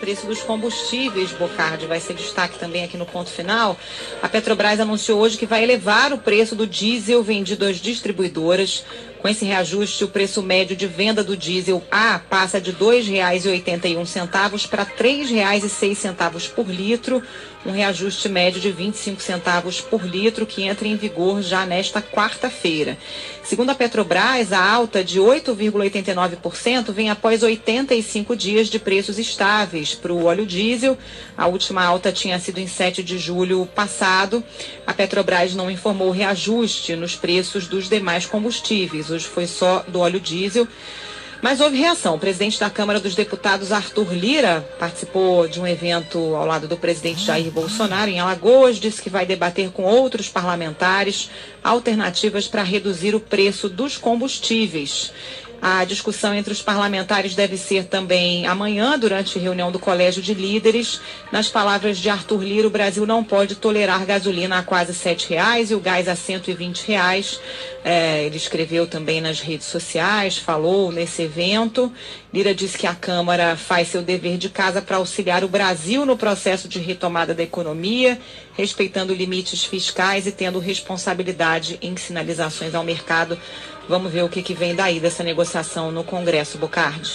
preço dos combustíveis, Bocardi, vai ser destaque também aqui no ponto final. A Petrobras anunciou hoje que vai elevar o preço do diesel vendido às distribuidoras. Com esse reajuste, o preço médio de venda do diesel A passa de R$ 2,81 para R$ 3,06 por litro, um reajuste médio de 25 centavos por litro que entra em vigor já nesta quarta-feira. Segundo a Petrobras, a alta de 8,89% vem após 85 dias de preços estáveis para o óleo diesel. A última alta tinha sido em 7 de julho passado. A Petrobras não informou reajuste nos preços dos demais combustíveis hoje foi só do óleo diesel. Mas houve reação. O presidente da Câmara dos Deputados, Arthur Lira, participou de um evento ao lado do presidente Jair Bolsonaro em Alagoas, disse que vai debater com outros parlamentares alternativas para reduzir o preço dos combustíveis. A discussão entre os parlamentares deve ser também amanhã, durante reunião do Colégio de Líderes. Nas palavras de Arthur Lira, o Brasil não pode tolerar gasolina a quase R$ reais e o gás a R$ reais. É, ele escreveu também nas redes sociais, falou nesse evento. Lira disse que a Câmara faz seu dever de casa para auxiliar o Brasil no processo de retomada da economia, respeitando limites fiscais e tendo responsabilidade em sinalizações ao mercado Vamos ver o que, que vem daí dessa negociação no Congresso, Bocardi.